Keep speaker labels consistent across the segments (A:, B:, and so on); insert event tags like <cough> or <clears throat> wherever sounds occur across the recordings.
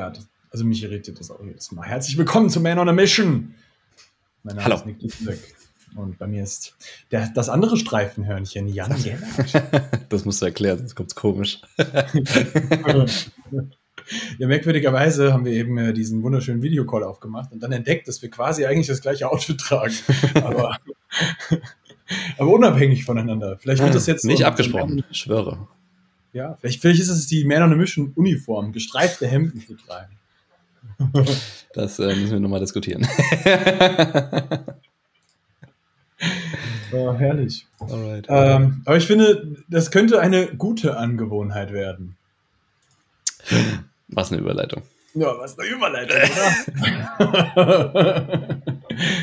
A: Ja, das, also mich irritiert das auch jedes Mal. Herzlich willkommen zu Man on a Mission. Mein Name
B: Hallo.
A: ist Nick Lübeck. Und bei mir ist der, das andere Streifenhörnchen, Jan Gellert. <laughs>
B: Das musst du erklären, sonst kommt's komisch. <laughs>
A: ja, merkwürdigerweise haben wir eben äh, diesen wunderschönen Videocall aufgemacht und dann entdeckt, dass wir quasi eigentlich das gleiche Outfit tragen. <laughs> Aber, aber unabhängig voneinander. Vielleicht wird das jetzt
B: Nicht abgesprochen, ich schwöre.
A: Ja, vielleicht, vielleicht ist es die Man on a Mission Uniform, gestreifte Hemden zu tragen. <laughs>
B: Das äh, müssen wir nochmal diskutieren. <laughs>
A: Oh, herrlich.
B: Alright.
A: Ähm, aber ich finde, das könnte eine gute Angewohnheit werden.
B: Was eine Überleitung.
A: Ja, was eine Überleitung, oder? <laughs>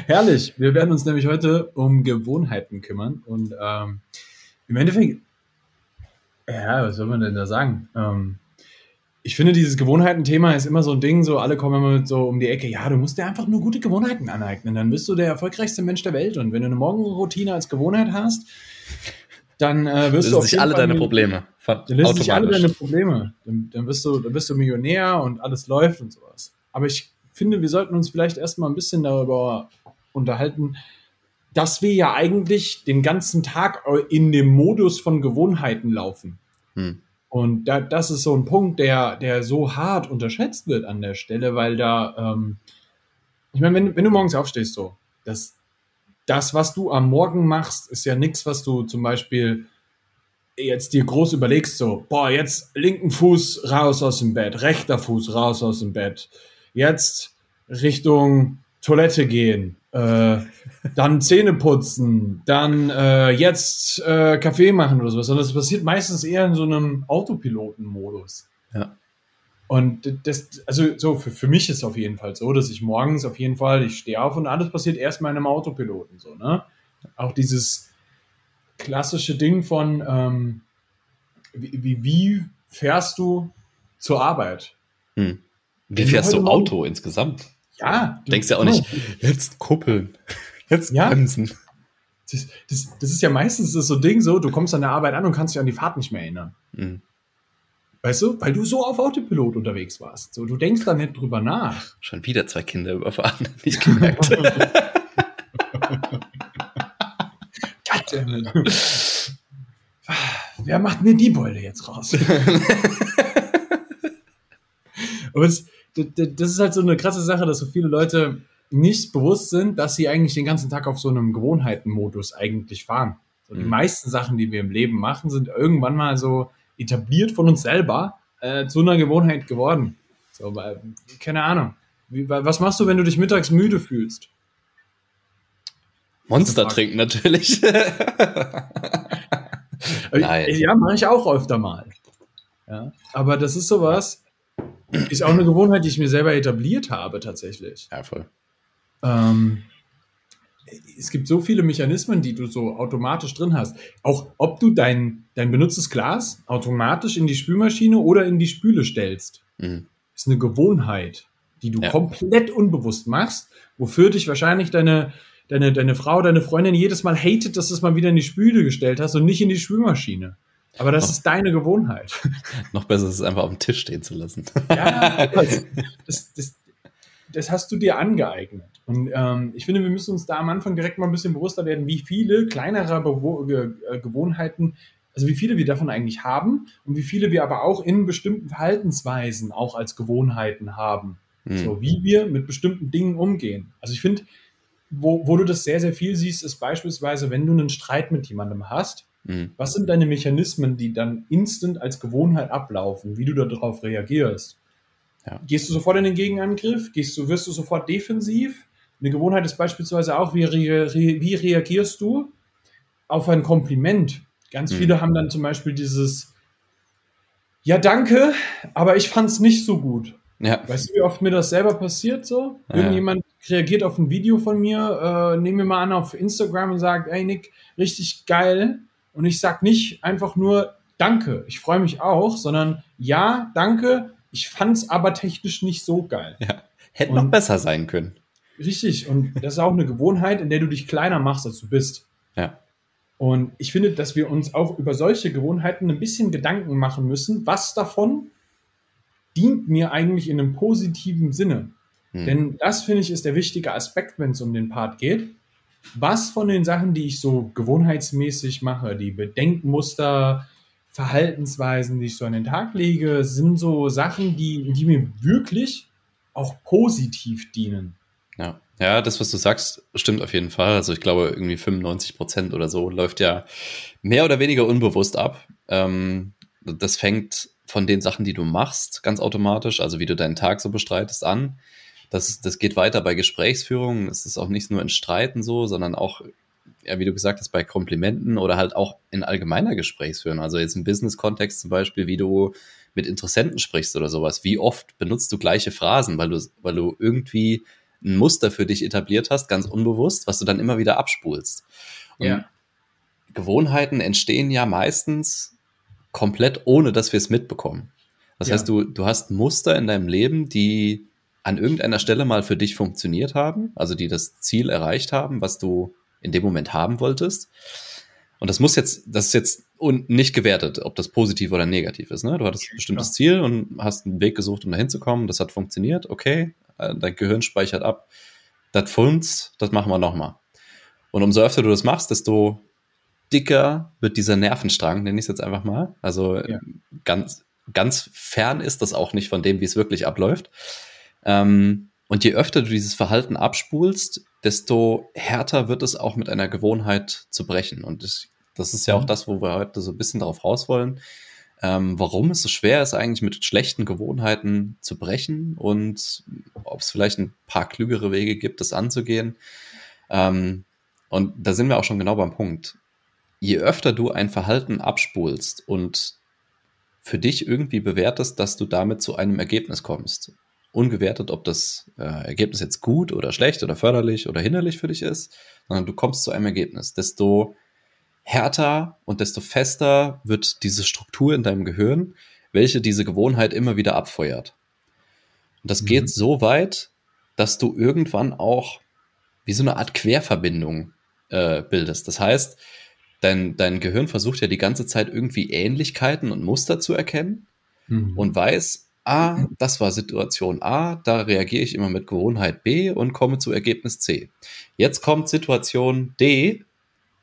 A: Herrlich. Wir werden uns nämlich heute um Gewohnheiten kümmern. Und ähm, im Endeffekt, ja, was soll man denn da sagen? Ähm, ich finde, dieses Gewohnheitenthema ist immer so ein Ding, so alle kommen immer so um die Ecke, ja, du musst dir einfach nur gute Gewohnheiten aneignen, dann bist du der erfolgreichste Mensch der Welt. Und wenn du eine Morgenroutine als Gewohnheit hast, dann äh, wirst
B: Das
A: du auf
B: sich alle
A: Fall
B: deine Probleme.
A: Dann lösen sich alle deine Probleme. Dann, dann, bist du, dann bist du Millionär und alles läuft und sowas. Aber ich finde, wir sollten uns vielleicht erstmal ein bisschen darüber unterhalten, dass wir ja eigentlich den ganzen Tag in dem Modus von Gewohnheiten laufen.
B: Hm.
A: Und da, das ist so ein Punkt, der, der so hart unterschätzt wird an der Stelle, weil da, ähm, ich meine, wenn, wenn du morgens aufstehst, so, das, das, was du am Morgen machst, ist ja nichts, was du zum Beispiel jetzt dir groß überlegst, so, boah, jetzt linken Fuß raus aus dem Bett, rechter Fuß raus aus dem Bett, jetzt Richtung Toilette gehen, äh, dann Zähne putzen, dann äh, jetzt äh, Kaffee machen oder sowas, sondern das passiert meistens eher in so einem Autopiloten-Modus.
B: Ja.
A: Und das, also so für, für mich ist es auf jeden Fall so, dass ich morgens auf jeden Fall, ich stehe auf und alles passiert erstmal in einem Autopiloten, so, ne? Auch dieses klassische Ding von, ähm, wie, wie, wie fährst du zur Arbeit?
B: Hm. Wie fährst du Auto insgesamt?
A: Ja,
B: Du denkst ja auch nicht, jetzt kuppeln, jetzt
A: Ja.
B: bremsen.
A: Das, das, das ist ja meistens das so Ding so, du kommst an der Arbeit an und kannst dich an die Fahrt nicht mehr erinnern.
B: Hm.
A: Weißt du? Weil du so auf Autopilot unterwegs warst. So, du denkst da nicht drüber nach.
B: Schon wieder zwei Kinder überfahren, nicht gemerkt. <laughs>
A: Goddammit. Wer macht mir die Beule jetzt raus? <laughs> Aber es, das ist halt so eine krasse Sache, dass so viele Leute nicht bewusst sind, dass sie eigentlich den ganzen Tag auf so einem Gewohnheitenmodus eigentlich fahren. So die
B: Mhm.
A: meisten Sachen, die wir im Leben machen, sind irgendwann mal so etabliert von uns selber äh, zu einer Gewohnheit geworden. So, weil, keine Ahnung. Wie, wa- was machst du, wenn du dich mittags müde fühlst?
B: Monster trinken natürlich. <laughs> Nein.
A: Äh, Ja, mache ich auch öfter mal. Ja, aber das ist sowas, ist auch eine Gewohnheit, die ich mir selber etabliert habe tatsächlich.
B: ja, voll.
A: Ähm, es gibt so viele Mechanismen, die du so automatisch drin hast. Auch ob du dein, dein benutztes Glas automatisch in die Spülmaschine oder in die Spüle stellst,
B: Hm.
A: ist eine Gewohnheit, die du
B: Ja.
A: komplett unbewusst machst, wofür dich wahrscheinlich deine, deine, deine Frau, deine Freundin jedes Mal hatet, dass du es mal wieder in die Spüle gestellt hast und nicht in die Spülmaschine. Aber das
B: Oh.
A: ist deine Gewohnheit. <laughs>
B: Noch besser ist es einfach auf dem Tisch stehen zu lassen.
A: Ja, das, das, das, das hast du dir angeeignet. Und ähm, ich finde, wir müssen uns da am Anfang direkt mal ein bisschen bewusster werden, wie viele kleinere Bewo Ge äh, Gewohnheiten, also wie viele wir davon eigentlich haben und wie viele wir aber auch in bestimmten Verhaltensweisen auch als Gewohnheiten haben.
B: Hm.
A: So, wie wir mit bestimmten Dingen umgehen. Also ich finde, wo, wo du das sehr, sehr viel siehst, ist beispielsweise, wenn du einen Streit mit jemandem hast,
B: Hm.
A: was sind deine Mechanismen, die dann instant als Gewohnheit ablaufen, wie du darauf reagierst?
B: Ja.
A: Gehst du sofort in den Gegenangriff? Gehst du, wirst du sofort defensiv? Eine Gewohnheit ist beispielsweise auch, wie, re, wie reagierst du auf ein Kompliment? Ganz
B: Mhm.
A: viele haben dann zum Beispiel dieses Ja, danke, aber ich fand es nicht so gut.
B: Ja.
A: Weißt du, wie oft mir das selber passiert so?
B: Ja.
A: Irgendjemand reagiert auf ein Video von mir, äh, nehmen wir mal an auf Instagram und sagt, ey Nick, richtig geil. Und ich sag nicht einfach nur Danke, ich freue mich auch, sondern ja, danke, ich fand's aber technisch nicht so geil.
B: ja. Hätte
A: Und-
B: noch besser sein können.
A: Richtig, und das ist auch eine Gewohnheit, in der du dich kleiner machst, als du bist.
B: Ja.
A: Und ich finde, dass wir uns auch über solche Gewohnheiten ein bisschen Gedanken machen müssen, was davon dient mir eigentlich in einem positiven Sinne.
B: Hm.
A: Denn das, finde ich, ist der wichtige Aspekt, wenn es um den Part geht. Was von den Sachen, die ich so gewohnheitsmäßig mache, die Bedenkmuster, Verhaltensweisen, die ich so an den Tag lege, sind so Sachen, die, die mir wirklich auch positiv dienen.
B: Ja. ja, das, was du sagst, stimmt auf jeden Fall. Also ich glaube, irgendwie 95 Prozent oder so läuft ja mehr oder weniger unbewusst ab. Ähm, das fängt von den Sachen, die du machst, ganz automatisch, also wie du deinen Tag so bestreitest, an. Das, das geht weiter bei Gesprächsführungen. Es ist auch nicht nur in Streiten so, sondern auch, ja, wie du gesagt hast, bei Komplimenten oder halt auch in allgemeiner Gesprächsführung. Also jetzt im Business-Kontext zum Beispiel, wie du mit Interessenten sprichst oder sowas. Wie oft benutzt du gleiche Phrasen, weil du, weil du irgendwie ein Muster für dich etabliert hast, ganz unbewusst, was du dann immer wieder abspulst. Und
A: Ja.
B: Gewohnheiten entstehen ja meistens komplett ohne, dass wir es mitbekommen. Das
A: Ja.
B: heißt, du, du hast Muster in deinem Leben, die an irgendeiner Stelle mal für dich funktioniert haben, also die das Ziel erreicht haben, was du in dem Moment haben wolltest. Und das muss jetzt, das ist jetzt un- nicht gewertet, ob das positiv oder negativ ist. Ne? Du hattest ein bestimmtes. Ziel und hast einen Weg gesucht, um dahin zu kommen. Das hat funktioniert, okay. Äh, Dein Gehirn speichert ab. Das funzt, das machen wir nochmal. Und umso öfter du das machst, desto dicker wird dieser Nervenstrang, nenne ich es jetzt einfach mal. Also
A: Ja.
B: ganz, ganz fern ist das auch nicht von dem, wie es wirklich abläuft. Ähm, und je öfter du dieses Verhalten abspulst, desto härter wird es auch mit einer Gewohnheit zu brechen. Und das, das ist ja auch
A: Mhm.
B: das, wo wir heute so ein bisschen darauf raus wollen. Ähm, warum es so schwer ist, eigentlich mit schlechten Gewohnheiten zu brechen und ob es vielleicht ein paar klügere Wege gibt, das anzugehen. Ähm, und da sind wir auch schon genau beim Punkt. Je öfter du ein Verhalten abspulst und für dich irgendwie bewertest, dass du damit zu einem Ergebnis kommst, ungewertet, ob das äh, Ergebnis jetzt gut oder schlecht oder förderlich oder hinderlich für dich ist, sondern du kommst zu einem Ergebnis, desto härter und desto fester wird diese Struktur in deinem Gehirn, welche diese Gewohnheit immer wieder abfeuert. Und das
A: Mhm.
B: geht so weit, dass du irgendwann auch wie so eine Art Querverbindung äh, bildest. Das heißt, dein, dein Gehirn versucht ja die ganze Zeit irgendwie Ähnlichkeiten und Muster zu erkennen
A: Mhm.
B: und weiß, ah, das war Situation A, da reagiere ich immer mit Gewohnheit B und komme zu Ergebnis C. Jetzt kommt Situation D,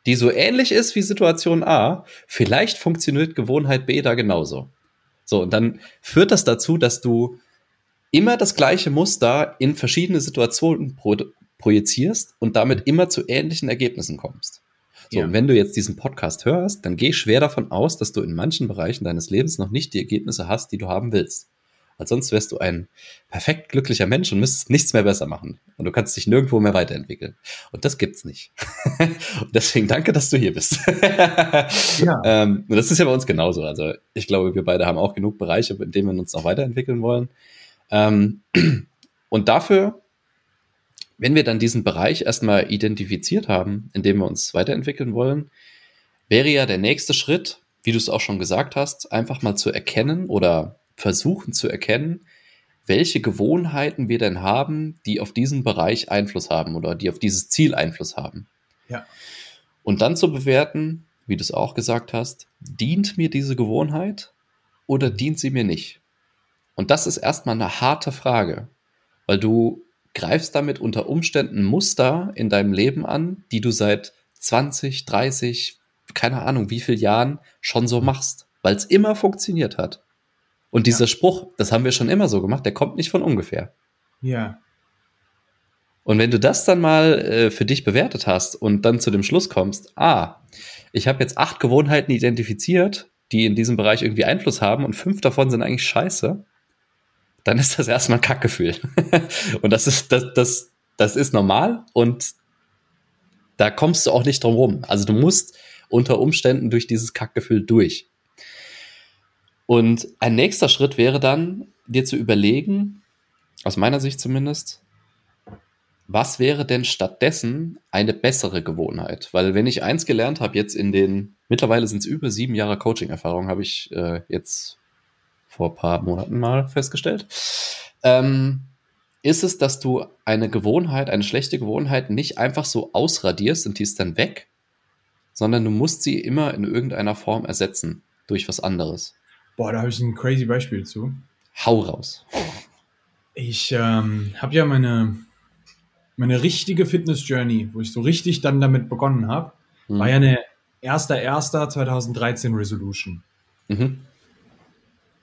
B: die so ähnlich ist wie Situation A. Vielleicht funktioniert Gewohnheit B da genauso. So, und dann führt das dazu, dass du immer das gleiche Muster in verschiedene Situationen pro projizierst und damit immer zu ähnlichen Ergebnissen kommst. So,
A: Ja.
B: und wenn du jetzt diesen Podcast hörst, dann geh schwer davon aus, dass du in manchen Bereichen deines Lebens noch nicht die Ergebnisse hast, die du haben willst. Weil sonst wärst du ein perfekt glücklicher Mensch und müsstest nichts mehr besser machen. Und du kannst dich nirgendwo mehr weiterentwickeln. Und das gibt's nicht. <laughs> und deswegen danke, dass du hier bist.
A: Ja. <laughs>
B: ähm, und das ist ja bei uns genauso. Also ich glaube, wir beide haben auch genug Bereiche, in denen wir uns noch weiterentwickeln wollen. Ähm, <clears throat> und dafür, wenn wir dann diesen Bereich erstmal identifiziert haben, in dem wir uns weiterentwickeln wollen, wäre ja der nächste Schritt, wie du es auch schon gesagt hast, einfach mal zu erkennen oder versuchen zu erkennen, welche Gewohnheiten wir denn haben, die auf diesen Bereich Einfluss haben oder die auf dieses Ziel Einfluss haben.
A: Ja.
B: Und dann zu bewerten, wie du es auch gesagt hast, dient mir diese Gewohnheit oder dient sie mir nicht? Und das ist erstmal eine harte Frage, weil du greifst damit unter Umständen Muster in deinem Leben an, die du seit 20, 30, keine Ahnung wie viel Jahren schon so machst, weil es immer funktioniert hat. Und dieser
A: Ja.
B: Spruch, das haben wir schon immer so gemacht, der kommt nicht von ungefähr.
A: Ja.
B: Und wenn du das dann mal äh, für dich bewertet hast und dann zu dem Schluss kommst, ah, ich habe jetzt acht Gewohnheiten identifiziert, die in diesem Bereich irgendwie Einfluss haben und fünf davon sind eigentlich scheiße, dann ist das erstmal ein Kackgefühl. <laughs> und das ist, das, das, das ist normal und da kommst du auch nicht drum rum. Also du musst unter Umständen durch dieses Kackgefühl durch. Und ein nächster Schritt wäre dann, dir zu überlegen, aus meiner Sicht zumindest, was wäre denn stattdessen eine bessere Gewohnheit? Weil wenn ich eins gelernt habe, jetzt in den, mittlerweile sind es über sieben Jahre Coaching-Erfahrung, habe ich äh, jetzt vor ein paar Monaten mal festgestellt, ähm, ist es, dass du eine Gewohnheit, eine schlechte Gewohnheit nicht einfach so ausradierst und die ist dann weg, sondern du musst sie immer in irgendeiner Form ersetzen durch was anderes.
A: Boah, da habe ich ein crazy Beispiel zu.
B: Hau raus.
A: Ich ähm, habe ja meine, meine richtige Fitness-Journey, wo ich so richtig dann damit begonnen habe,
B: Hm.
A: war ja eine 1.1.2013 Resolution.
B: Mhm.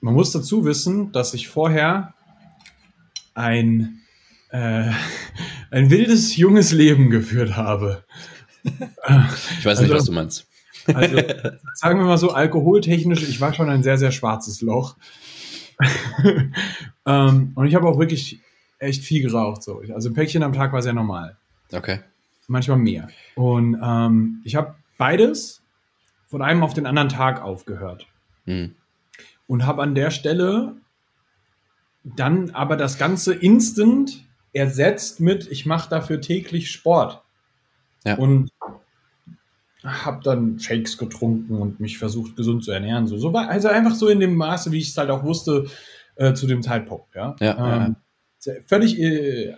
A: Man muss dazu wissen, dass ich vorher ein, äh, ein wildes, junges Leben geführt habe.
B: Ich weiß nicht,
A: Also-
B: was du meinst.
A: Also, <laughs> sagen wir mal so, alkoholtechnisch, ich war schon ein sehr, sehr schwarzes Loch. <laughs> ähm, und ich habe auch wirklich echt viel geraucht. So. Also ein Päckchen am Tag war sehr normal.
B: Okay.
A: Manchmal mehr. Und ähm, ich habe beides von einem auf den anderen Tag aufgehört.
B: Hm.
A: Und habe an der Stelle dann aber das Ganze instant ersetzt mit, ich mache dafür täglich Sport.
B: Ja.
A: Und habe dann Shakes getrunken und mich versucht, gesund zu ernähren. So, so war, also einfach so in dem Maße, wie ich es halt auch wusste äh, zu dem Zeitpunkt. Ja,
B: Ja, ja,
A: ähm, Völlig äh,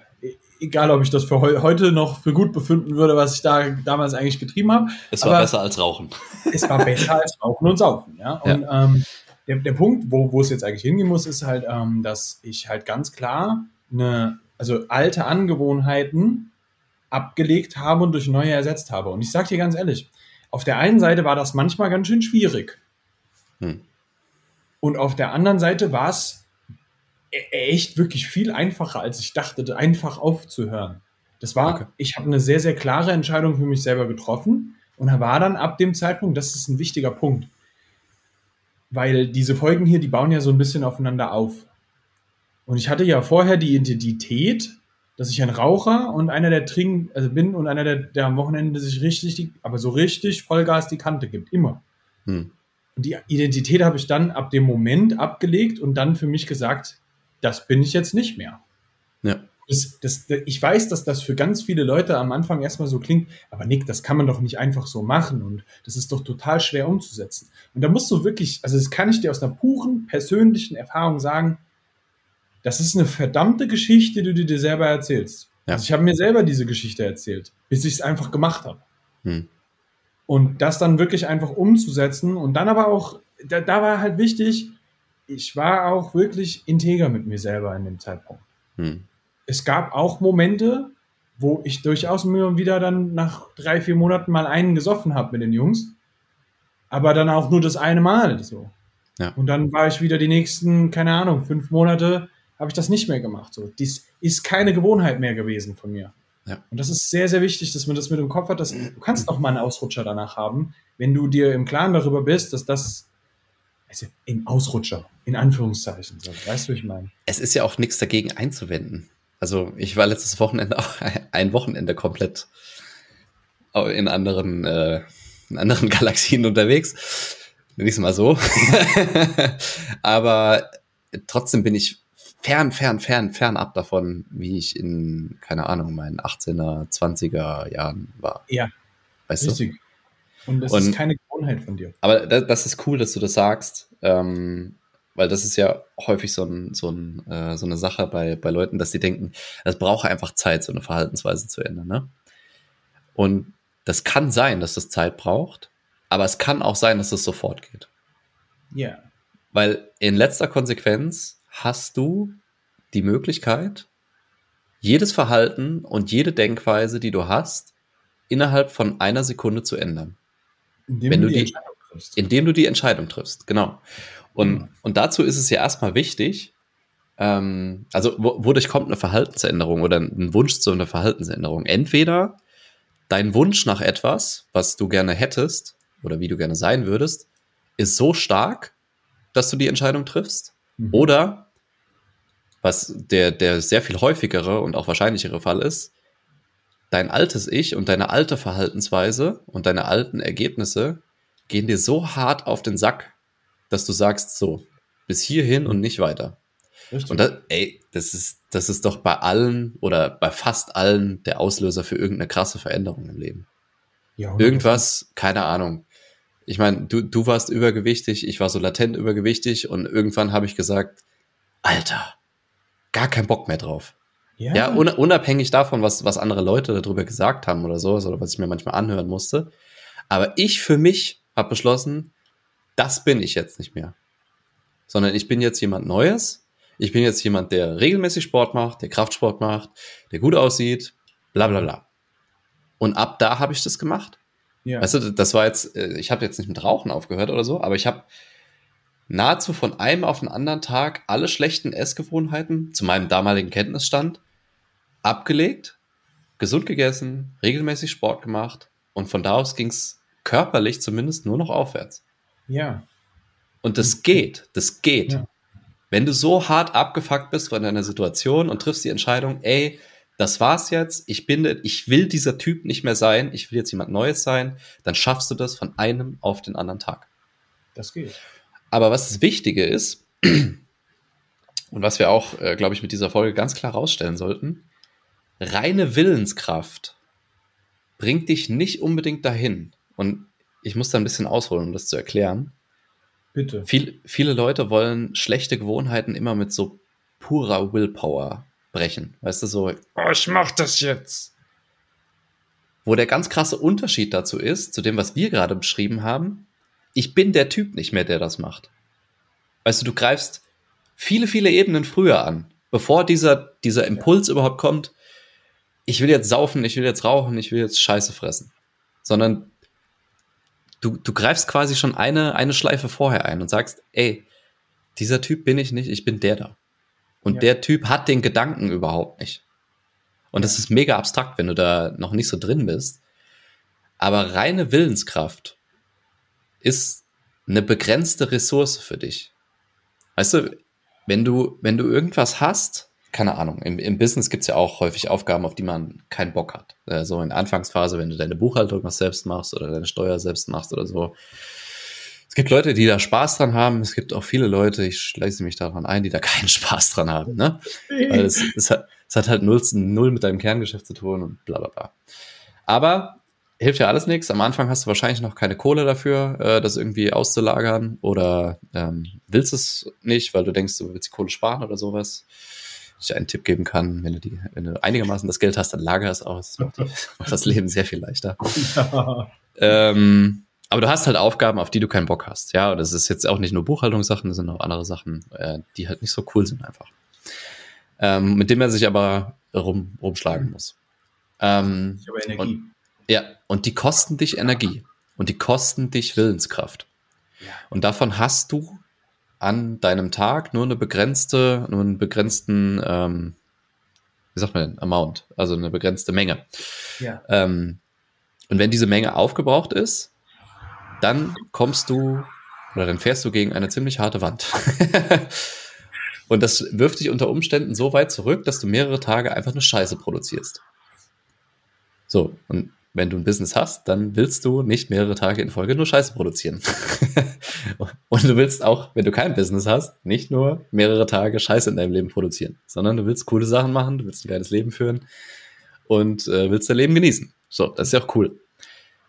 A: egal, ob ich das für heu heute noch für gut befinden würde, was ich da damals eigentlich getrieben habe.
B: Es war
A: Aber-
B: besser als Rauchen. <laughs>
A: Es war besser als Rauchen und Saufen. Ja? Und Ähm, der, der Punkt, wo, wo es jetzt eigentlich hingehen muss, ist halt, ähm, dass ich halt ganz klar eine, also alte Angewohnheiten abgelegt habe und durch neue ersetzt habe. Und ich sage dir ganz ehrlich, auf der einen Seite war das manchmal ganz schön schwierig.
B: Hm.
A: Und auf der anderen Seite war es echt wirklich viel einfacher, als ich dachte, einfach aufzuhören. Das war,
B: Okay.
A: ich habe eine sehr, sehr klare Entscheidung für mich selber getroffen und war dann ab dem Zeitpunkt, das ist ein wichtiger Punkt, weil diese Folgen hier, die bauen ja so ein bisschen aufeinander auf. Und ich hatte ja vorher die Identität, dass ich ein Raucher und einer, der trinkt, also bin und einer, der, der am Wochenende sich richtig, die, aber so richtig Vollgas die Kante gibt, immer.
B: Hm.
A: Und die Identität habe ich dann ab dem Moment abgelegt und dann für mich gesagt, das bin ich jetzt nicht mehr.
B: Ja.
A: Das, das, ich weiß, dass das für ganz viele Leute am Anfang erstmal so klingt, aber Nick, das kann man doch nicht einfach so machen und das ist doch total schwer umzusetzen. Und da musst du wirklich, also das kann ich dir aus einer puren persönlichen Erfahrung sagen, das ist eine verdammte Geschichte, die du dir selber erzählst.
B: Ja.
A: Also ich habe mir selber diese Geschichte erzählt, bis ich es einfach gemacht habe.
B: Hm.
A: Und das dann wirklich einfach umzusetzen und dann aber auch, da, da war halt wichtig, ich war auch wirklich integer mit mir selber in dem Zeitpunkt.
B: Hm.
A: Es gab auch Momente, wo ich durchaus mir wieder dann nach drei, vier Monaten mal einen gesoffen habe mit den Jungs. Aber dann auch nur das eine Mal so.
B: Ja.
A: Und dann war ich wieder die nächsten, keine Ahnung, fünf Monate, habe ich das nicht mehr gemacht. So. Dies ist keine Gewohnheit mehr gewesen von mir.
B: Ja.
A: Und das ist sehr, sehr wichtig, dass man das mit im Kopf hat. Dass, du kannst auch mal einen Ausrutscher danach haben, wenn du dir im Klaren darüber bist, dass das also im Ausrutscher, in Anführungszeichen, so. weißt du, wie ich meine?
B: Es ist ja auch nichts dagegen einzuwenden. Also ich war letztes Wochenende auch <laughs> ein Wochenende komplett in anderen, äh, in anderen <laughs> Galaxien unterwegs. Nenn ich es mal so. <laughs> Aber trotzdem bin ich fern, fern, fern, fern ab davon, wie ich in, keine Ahnung, meinen 18er, 20er Jahren war.
A: Ja,
B: Weißt du?
A: richtig. Und das
B: Und-
A: ist keine Gewohnheit von dir.
B: Aber das, das ist cool, dass du das sagst, ähm, weil das ist ja häufig so, ein, so, ein, äh, so eine Sache bei, bei Leuten, dass sie denken, es braucht einfach Zeit, so eine Verhaltensweise zu ändern. Ne? Und das kann sein, dass das Zeit braucht, aber es kann auch sein, dass es sofort geht.
A: Ja.
B: Weil in letzter Konsequenz hast du die Möglichkeit, jedes Verhalten und jede Denkweise, die du hast, innerhalb von einer Sekunde zu ändern.
A: Indem
B: Wenn du die-
A: Entscheidung triffst.
B: Indem du die Entscheidung triffst, genau. Und,
A: Mhm.
B: und dazu ist es ja erstmal wichtig, ähm, also wo, wodurch kommt eine Verhaltensänderung oder ein Wunsch zu einer Verhaltensänderung? Entweder dein Wunsch nach etwas, was du gerne hättest oder wie du gerne sein würdest, ist so stark, dass du die Entscheidung triffst.
A: Mhm.
B: Oder, was der, der sehr viel häufigere und auch wahrscheinlichere Fall ist, dein altes Ich und deine alte Verhaltensweise und deine alten Ergebnisse gehen dir so hart auf den Sack, dass du sagst, so, bis hierhin und nicht weiter.
A: Richtig.
B: Und das, ey, das ist, das ist doch bei allen oder bei fast allen der Auslöser für irgendeine krasse Veränderung im Leben.
A: ja,
B: Irgendwas, keine Ahnung. Ich meine, du, du warst übergewichtig, ich war so latent übergewichtig und irgendwann habe ich gesagt, Alter, gar keinen Bock mehr drauf.
A: Ja,
B: Ja, un unabhängig davon, was, was andere Leute darüber gesagt haben oder so, oder was ich mir manchmal anhören musste. Aber ich für mich habe beschlossen, das bin ich jetzt nicht mehr. Sondern ich bin jetzt jemand Neues ich bin jetzt jemand, der regelmäßig Sport macht, der Kraftsport macht, der gut aussieht, bla bla bla. Und ab da habe ich das gemacht. Ja. Weißt du, das war jetzt, äh, ich habe jetzt nicht mit Rauchen aufgehört oder so, aber ich habe nahezu von einem auf den anderen Tag alle schlechten Essgewohnheiten zu meinem damaligen Kenntnisstand abgelegt, gesund gegessen, regelmäßig Sport gemacht und von da aus ging es körperlich zumindest nur noch aufwärts.
A: Ja.
B: Und das geht, das geht. Ja. Wenn du so hart abgefuckt bist von deiner Situation und triffst die Entscheidung, ey, das war's jetzt, ich bin, ich will dieser Typ nicht mehr sein, ich will jetzt jemand Neues sein, dann schaffst du das von einem auf den anderen Tag.
A: Das geht.
B: Aber was das Wichtige ist, <clears throat> und was wir auch, äh, glaube ich, mit dieser Folge ganz klar rausstellen sollten, reine Willenskraft bringt dich nicht unbedingt dahin. Und ich muss da ein bisschen ausholen, um das zu erklären.
A: Bitte.
B: Viel, viele Leute wollen schlechte Gewohnheiten immer mit so purer Willpower brechen. Weißt du, so,
A: oh, ich mach das jetzt.
B: Wo der ganz krasse Unterschied dazu ist, zu dem, was wir gerade beschrieben haben, ich bin der Typ nicht mehr, der das macht. Weißt du, du greifst viele, viele Ebenen früher an, bevor dieser, dieser Impuls überhaupt kommt, ich will jetzt saufen, ich will jetzt rauchen, ich will jetzt Scheiße fressen. Sondern du, du greifst quasi schon eine, eine Schleife vorher ein und sagst, ey, dieser Typ bin ich nicht, ich bin der da. Und ja. der Typ hat den Gedanken überhaupt nicht. Und das ist mega abstrakt, wenn du da noch nicht so drin bist. Aber reine Willenskraft ist eine begrenzte Ressource für dich. Weißt du, wenn du, wenn du irgendwas hast, keine Ahnung, im, im Business gibt es ja auch häufig Aufgaben, auf die man keinen Bock hat. Äh, so in der Anfangsphase, wenn du deine Buchhaltung noch selbst machst oder deine Steuer selbst machst oder so, es gibt Leute, die da Spaß dran haben. Es gibt auch viele Leute, ich schließe mich daran ein, die da keinen <laughs> Spaß dran haben. Ne? Weil es, es, hat, es hat halt null, null mit deinem Kerngeschäft zu tun und bla bla bla. Aber hilft ja alles nichts. Am Anfang hast du wahrscheinlich noch keine Kohle dafür, äh, das irgendwie auszulagern oder ähm, willst es nicht, weil du denkst, du willst die Kohle sparen oder sowas. Ich einen Tipp geben kann, wenn du, die, wenn du einigermaßen das Geld hast, dann lager es aus. Das <laughs> macht, das Leben sehr viel leichter. Ja. Ähm, aber du hast halt Aufgaben, auf die du keinen Bock hast. Ja, und das ist jetzt auch nicht nur Buchhaltungssachen, das sind auch andere Sachen, äh, die halt nicht so cool sind einfach. Ähm, mit dem er sich aber rum, rumschlagen muss. Ähm, ich habe Energie. Und, ja, und die kosten dich Energie. Und die kosten dich Willenskraft. Ja. Und davon hast du an deinem Tag nur eine begrenzte, nur einen begrenzten, ähm, wie sagt man denn, Amount, also eine begrenzte Menge. Ja. Ähm, und wenn diese Menge aufgebraucht ist, dann kommst du oder dann fährst du gegen eine ziemlich harte Wand. <laughs> und das wirft dich unter Umständen so weit zurück, dass du mehrere Tage einfach eine Scheiße produzierst. So, und wenn du ein Business hast, dann willst du nicht mehrere Tage in Folge nur Scheiße produzieren. <laughs> und du willst auch, wenn du kein Business hast, nicht nur mehrere Tage Scheiße in deinem Leben produzieren, sondern du willst coole Sachen machen, du willst ein geiles Leben führen und äh, willst dein Leben genießen. So, das ist ja auch cool.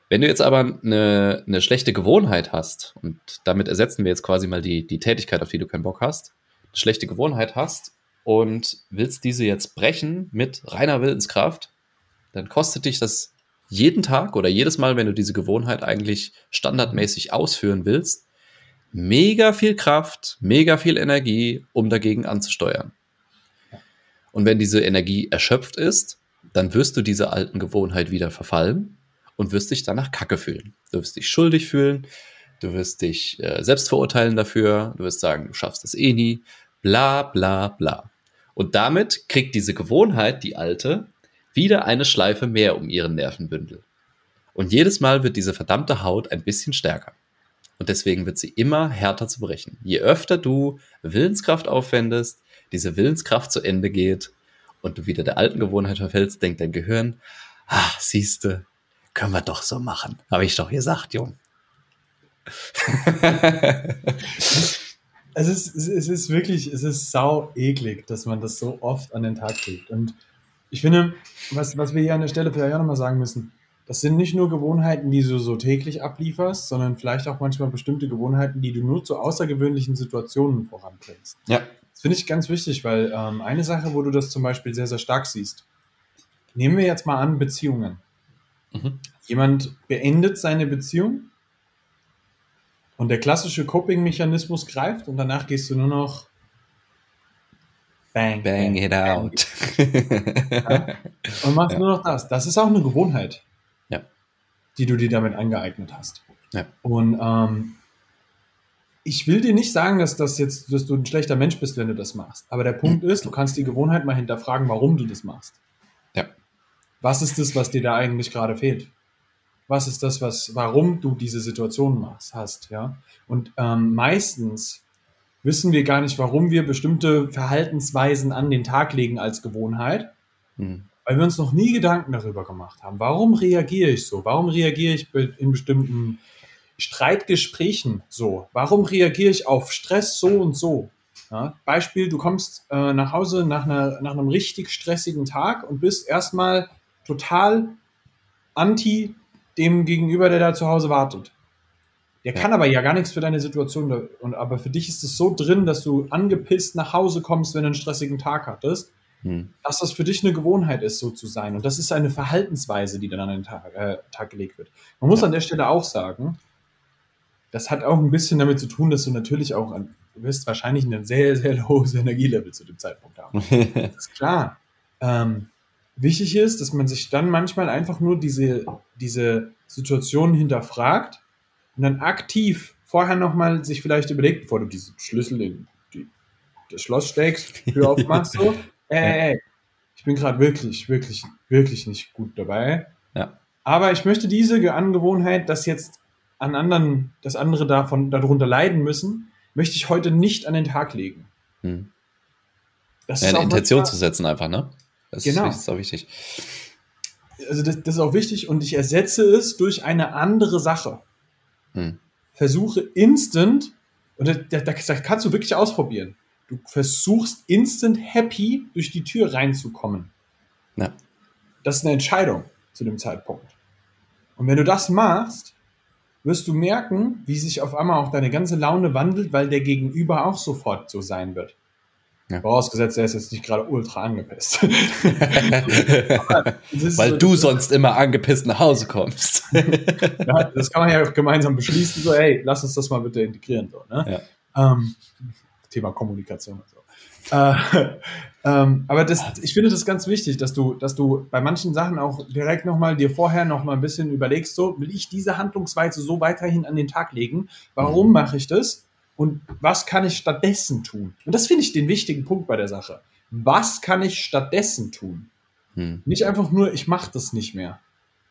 B: Wenn du jetzt aber eine, eine schlechte Gewohnheit hast, und damit ersetzen wir jetzt quasi mal die, die Tätigkeit, auf die du keinen Bock hast, eine schlechte Gewohnheit hast und willst diese jetzt brechen mit reiner Willenskraft, dann kostet dich das jeden Tag oder jedes Mal, wenn du diese Gewohnheit eigentlich standardmäßig ausführen willst, mega viel Kraft, mega viel Energie, um dagegen anzusteuern. Und wenn diese Energie erschöpft ist, dann wirst du dieser alten Gewohnheit wieder verfallen und wirst dich danach kacke fühlen. Du wirst dich schuldig fühlen, du wirst dich äh, selbst verurteilen dafür, du wirst sagen, du schaffst es eh nie, bla bla bla. Und damit kriegt diese Gewohnheit, die alte, wieder eine Schleife mehr um ihren Nervenbündel. Und jedes Mal wird diese verdammte Haut ein bisschen stärker. Und deswegen wird sie immer härter zu brechen. Je öfter du Willenskraft aufwendest, diese Willenskraft zu Ende geht und du wieder der alten Gewohnheit verfällst, denkt dein Gehirn, ah, siehste, können wir doch so machen. Habe ich doch gesagt, Jung. <laughs>
A: es, ist, es ist wirklich, es ist sau eklig, dass man das so oft an den Tag kriegt. Und ich finde, was, was wir hier an der Stelle vielleicht auch nochmal sagen müssen, das sind nicht nur Gewohnheiten, die du so täglich ablieferst, sondern vielleicht auch manchmal bestimmte Gewohnheiten, die du nur zu außergewöhnlichen Situationen voranbringst.
B: Ja.
A: Das finde ich ganz wichtig, weil ähm, eine Sache, wo du das zum Beispiel sehr, sehr stark siehst, nehmen wir jetzt mal an Beziehungen. Mhm. Jemand beendet seine Beziehung und der klassische Coping-Mechanismus greift und danach gehst du nur noch bang,
B: Bang it out.
A: Ja? Und machst
B: Ja.
A: nur noch das. Das ist auch eine Gewohnheit,
B: Ja.
A: die du dir damit angeeignet hast. Und ähm, ich will dir nicht sagen, dass das jetzt, dass du ein schlechter Mensch bist, wenn du das machst. Aber der Punkt ist, du kannst die Gewohnheit mal hinterfragen, warum du das machst.
B: Ja.
A: Was ist das, was dir da eigentlich gerade fehlt? Was ist das, was, warum du diese Situation machst, hast, ja? Und ähm, meistens wissen wir gar nicht, warum wir bestimmte Verhaltensweisen an den Tag legen als Gewohnheit,
B: Hm.
A: weil wir uns noch nie Gedanken darüber gemacht haben. Warum reagiere ich so? Warum reagiere ich in bestimmten Streitgesprächen so? Warum reagiere ich auf Stress so und so? Ja, Beispiel, du kommst äh, nach Hause nach, einer, nach einem richtig stressigen Tag und bist erstmal total anti dem Gegenüber, der da zu Hause wartet. Der kann aber ja gar nichts für deine Situation. Und, aber für dich ist es so drin, dass du angepisst nach Hause kommst, wenn du einen stressigen Tag hattest
B: Hm.
A: dass das für dich eine Gewohnheit ist, so zu sein. Und das ist eine Verhaltensweise, die dann an den Tag, äh, Tag gelegt wird. Man muss
B: Ja.
A: an der Stelle auch sagen, das hat auch ein bisschen damit zu tun, dass du natürlich auch, an, du wirst wahrscheinlich ein sehr, sehr <laughs> hohes Energielevel zu dem Zeitpunkt haben. <laughs> Das ist klar. Ähm, wichtig ist, dass man sich dann manchmal einfach nur diese, diese Situation hinterfragt und dann aktiv vorher nochmal sich vielleicht überlegt, bevor du diesen Schlüssel in die, das Schloss steckst, Tür <laughs> aufmachst, so, ey, ey, ey, ich bin gerade wirklich, wirklich, wirklich nicht gut dabei.
B: Ja.
A: Aber ich möchte diese Ge- Angewohnheit, dass jetzt an anderen, dass andere davon darunter leiden müssen, möchte ich heute nicht an den Tag legen.
B: Hm.
A: Das
B: Ja, eine
A: auch
B: Intention
A: manchmal-
B: zu setzen einfach, ne? Das
A: Genau.
B: ist, ist auch wichtig.
A: also das, das ist auch wichtig und ich ersetze es durch eine andere Sache.
B: Hm.
A: Versuche instant, und das, das, das kannst du wirklich ausprobieren. Du versuchst instant happy durch die Tür reinzukommen.
B: Ja.
A: Das ist eine Entscheidung zu dem Zeitpunkt. Und wenn du das machst, wirst du merken, wie sich auf einmal auch deine ganze Laune wandelt, weil der Gegenüber auch sofort so sein wird.
B: Ja.
A: Vorausgesetzt, er ist jetzt nicht gerade ultra angepisst. <laughs>
B: Weil
A: so-
B: du sonst immer angepisst nach Hause kommst. <laughs>
A: Ja, das kann man ja auch gemeinsam beschließen, so, hey, lass uns das mal bitte integrieren. So, ne? ähm, Thema Kommunikation und so. Äh, ähm, aber das, ich finde das ganz wichtig, dass du, dass du bei manchen Sachen auch direkt nochmal dir vorher nochmal ein bisschen überlegst, so, will ich diese Handlungsweise so weiterhin an den Tag legen? Warum
B: Mhm.
A: mache ich das? Und was kann ich stattdessen tun? Und das finde ich den wichtigen Punkt bei der Sache. Was kann ich stattdessen tun?
B: Hm.
A: Nicht einfach nur, ich mache das nicht mehr,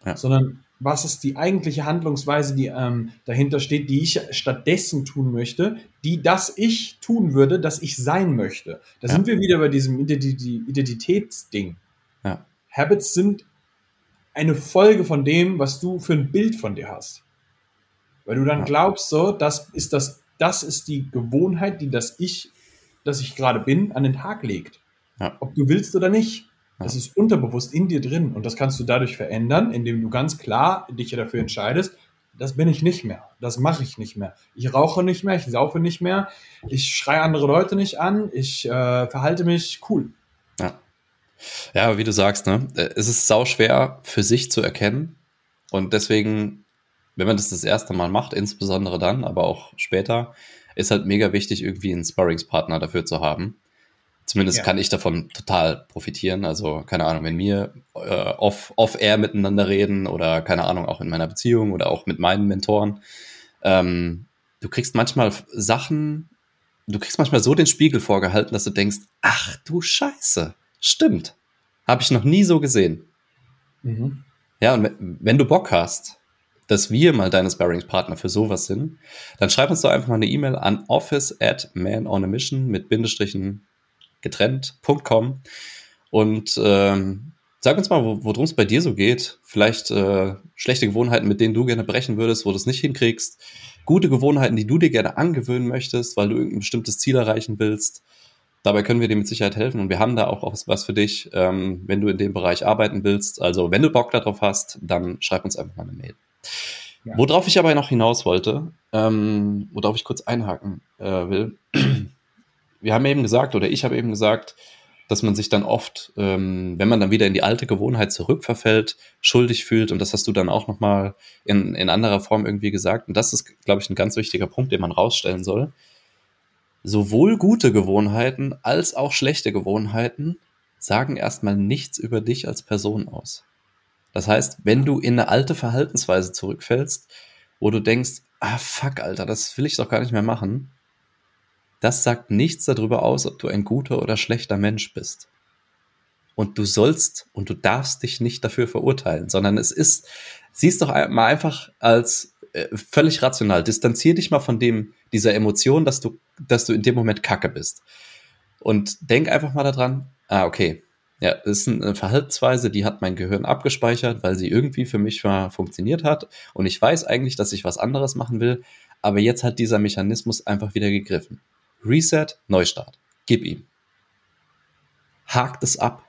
B: Ja.
A: sondern was ist die eigentliche Handlungsweise, die ähm, dahinter steht, die ich stattdessen tun möchte, die das ich tun würde, das ich sein möchte. Da
B: Ja.
A: sind wir wieder bei diesem Identi Identitätsding.
B: Ja.
A: Habits sind eine Folge von dem, was du für ein Bild von dir hast. Weil du dann glaubst, so, das ist das, das ist die Gewohnheit, die das Ich, das ich gerade bin, an den Tag legt.
B: Ja.
A: Ob du willst oder nicht. Das ist unterbewusst in dir drin und das kannst du dadurch verändern, indem du ganz klar dich dafür entscheidest, das bin ich nicht mehr, das mache ich nicht mehr. Ich rauche nicht mehr, ich saufe nicht mehr, ich schreie andere Leute nicht an, ich äh, verhalte mich cool.
B: Ja. Ja, aber wie du sagst, ne, äh, es ist sau schwer für sich zu erkennen. Und deswegen, wenn man das das erste Mal macht, insbesondere dann, aber auch später, ist halt mega wichtig, irgendwie einen Sparringspartner dafür zu haben. Zumindest
A: Ja.
B: kann ich davon total profitieren. Also, keine Ahnung, wenn wir äh, off, off-air miteinander reden oder keine Ahnung, auch in meiner Beziehung oder auch mit meinen Mentoren, ähm, du kriegst manchmal Sachen, du kriegst manchmal so den Spiegel vorgehalten, dass du denkst, ach du Scheiße, stimmt. Habe ich noch nie so gesehen.
A: Mhm.
B: Ja, und wenn du Bock hast, dass wir mal deine Sparringspartner für sowas sind, dann schreib uns doch einfach mal eine E-Mail an office at manonamission mit Bindestrichen getrennt.com und ähm, sag uns mal, wo- worum es bei dir so geht. Vielleicht äh, schlechte Gewohnheiten, mit denen du gerne brechen würdest, wo du es nicht hinkriegst. Gute Gewohnheiten, die du dir gerne angewöhnen möchtest, weil du irgendein bestimmtes Ziel erreichen willst. Dabei können wir dir mit Sicherheit helfen und wir haben da auch was für dich, ähm, wenn du in dem Bereich arbeiten willst. Also wenn du Bock darauf hast, dann schreib uns einfach mal eine Mail.
A: Ja.
B: Worauf ich aber noch hinaus wollte, ähm, worauf ich kurz einhaken äh, will, wir haben eben gesagt, oder ich habe eben gesagt, dass man sich dann oft, ähm, wenn man dann wieder in die alte Gewohnheit zurückverfällt, schuldig fühlt. Und das hast du dann auch nochmal in, in anderer Form irgendwie gesagt. Und das ist, glaube ich, ein ganz wichtiger Punkt, den man rausstellen soll. sowohl gute Gewohnheiten als auch schlechte Gewohnheiten sagen erstmal nichts über dich als Person aus. Das heißt, wenn du in eine alte Verhaltensweise zurückfällst, wo du denkst, ah fuck, Alter, das will ich doch gar nicht mehr machen, das sagt nichts darüber aus, ob du ein guter oder schlechter Mensch bist. Und du sollst und du darfst dich nicht dafür verurteilen, sondern es ist, siehst doch mal einfach als äh, völlig rational. Distanzier dich mal von dem, dieser Emotion, dass du, dass du in dem Moment Kacke bist. Und denk einfach mal daran, ah, okay, ja, das ist eine Verhaltensweise, die hat mein Gehirn abgespeichert, weil sie irgendwie für mich mal funktioniert hat. Und ich weiß eigentlich, dass ich was anderes machen will, aber jetzt hat dieser Mechanismus einfach wieder gegriffen. Reset, Neustart. Gib ihm. Hakt es ab.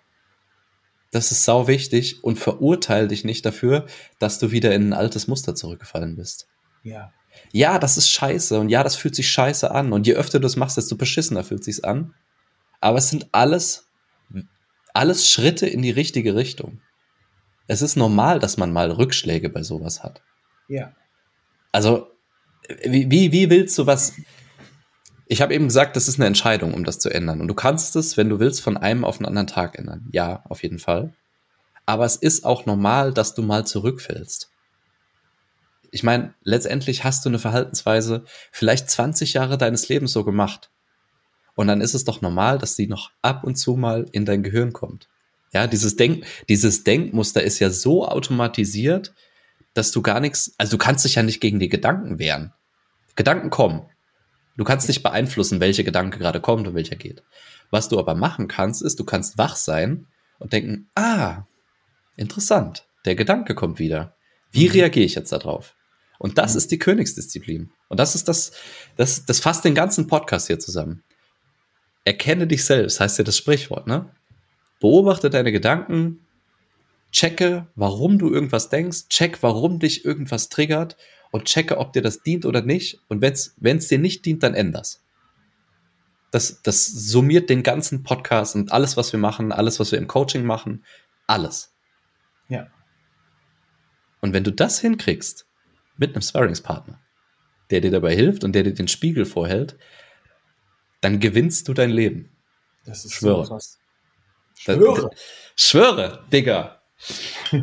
B: Das ist sau wichtig und verurteile dich nicht dafür, dass du wieder in ein altes Muster zurückgefallen bist.
A: Ja.
B: Ja, das ist scheiße und ja, das fühlt sich scheiße an und je öfter du es machst, desto beschissener fühlt sich's an. Aber es sind alles alles Schritte in die richtige Richtung. Es ist normal, dass man mal Rückschläge bei sowas hat.
A: Ja.
B: Also, wie, wie, wie willst du was? Ich habe eben gesagt, das ist eine Entscheidung, um das zu ändern. Und du kannst es, wenn du willst, von einem auf einen anderen Tag ändern. Ja, auf jeden Fall. Aber es ist auch normal, dass du mal zurückfällst. Ich meine, letztendlich hast du eine Verhaltensweise vielleicht 20 Jahre deines Lebens so gemacht. Und dann ist es doch normal, dass sie noch ab und zu mal in dein Gehirn kommt. Ja, dieses Denk, dieses Denkmuster ist ja so automatisiert, dass du gar nichts, also du kannst dich ja nicht gegen die Gedanken wehren. Gedanken kommen. Du kannst nicht beeinflussen, welche Gedanke gerade kommt und welcher geht. Was du aber machen kannst, ist, du kannst wach sein und denken, ah, interessant, der Gedanke kommt wieder. Wie mhm. reagiere ich jetzt darauf? Und das mhm. ist die Königsdisziplin. Und das ist das, das, das fasst den ganzen Podcast hier zusammen. Erkenne dich selbst, heißt ja das Sprichwort, ne? Beobachte deine Gedanken, checke, warum du irgendwas denkst, check, warum dich irgendwas triggert und checke, ob dir das dient oder nicht. Und wenn es dir nicht dient, dann änders. Das, das summiert den ganzen Podcast und alles, was wir machen, alles, was wir im Coaching machen, alles.
A: Ja.
B: Und wenn du das hinkriegst, mit einem Sparringspartner, der dir dabei hilft und der dir den Spiegel vorhält, dann gewinnst du dein Leben.
A: Das ist Schwöre. so krass.
B: Schwöre. schwöre, Digga. <laughs>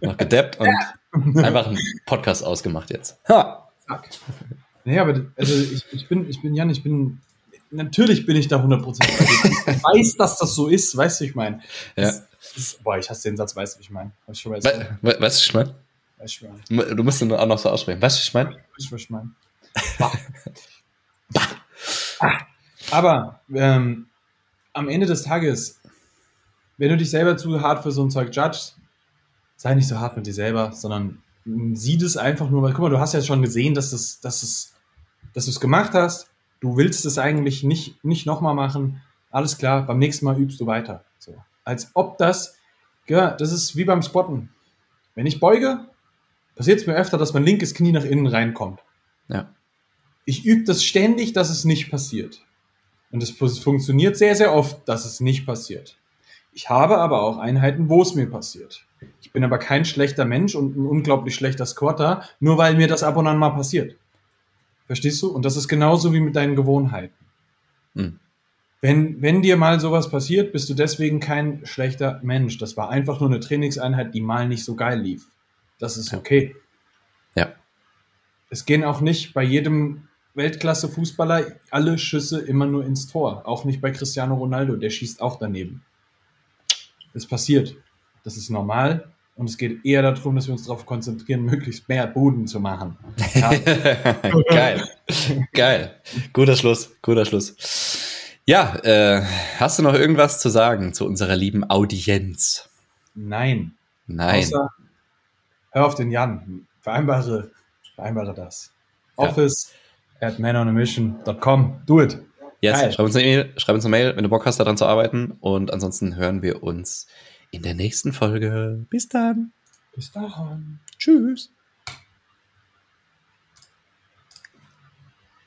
B: Noch gedeppt und einfach einen Podcast ausgemacht jetzt. Ha!
A: Fuck. Nee, aber also ich, ich, bin, ich bin Jan, ich bin, natürlich bin ich da 100% bei Ich weiß, dass das so ist, weißt du, ich meine.
B: Ja.
A: boah, ich hasse den Satz, weißt du, ich meine.
B: Weißt du, was ich meine? Du musst ihn auch noch so aussprechen. Weißt du, ich meine?
A: Weißt du, ich meine? <laughs> Aber ähm, am Ende des Tages, wenn du dich selber zu hart für so ein Zeug judgst, sei nicht so hart mit dir selber, sondern sieh das einfach nur, weil guck mal, du hast ja schon gesehen, dass, das, dass, es, dass du es gemacht hast. Du willst es eigentlich nicht, nicht nochmal machen. Alles klar, beim nächsten Mal übst du weiter. So. Als ob das, ja, das ist wie beim Spotten. Wenn ich beuge, passiert es mir öfter, dass mein linkes Knie nach innen reinkommt.
B: Ja
A: ich übe das ständig, dass es nicht passiert. Und es funktioniert sehr, sehr oft, dass es nicht passiert. Ich habe aber auch Einheiten, wo es mir passiert. Ich bin aber kein schlechter Mensch und ein unglaublich schlechter Squatter, nur weil mir das ab und an mal passiert. Verstehst du? Und das ist genauso wie mit deinen Gewohnheiten. Hm. Wenn, wenn dir mal sowas passiert, bist du deswegen kein schlechter Mensch. Das war einfach nur eine Trainingseinheit, die mal nicht so geil lief. Das ist okay.
B: Ja.
A: Es gehen auch nicht bei jedem Weltklasse-Fußballer alle Schüsse immer nur ins Tor. Auch nicht bei Cristiano Ronaldo, der schießt auch daneben. Das passiert. Das ist normal. Und es geht eher darum, dass wir uns darauf konzentrieren, möglichst mehr Buden zu machen. <laughs> Ja.
B: Geil. Geil. Guter Schluss. Guter Schluss. Ja, äh, hast du noch irgendwas zu sagen zu unserer lieben Audienz?
A: Nein.
B: Nein. Außer,
A: hör auf den Jan. Vereinbare, vereinbare das. Office at manonamission.com. Do it.
B: Yes, Geil. schreib uns, eine e schreib uns eine Mail, wenn du Bock hast, daran zu arbeiten. Und ansonsten hören wir uns in der nächsten Folge. Bis dann.
A: Bis dann.
B: Tschüss.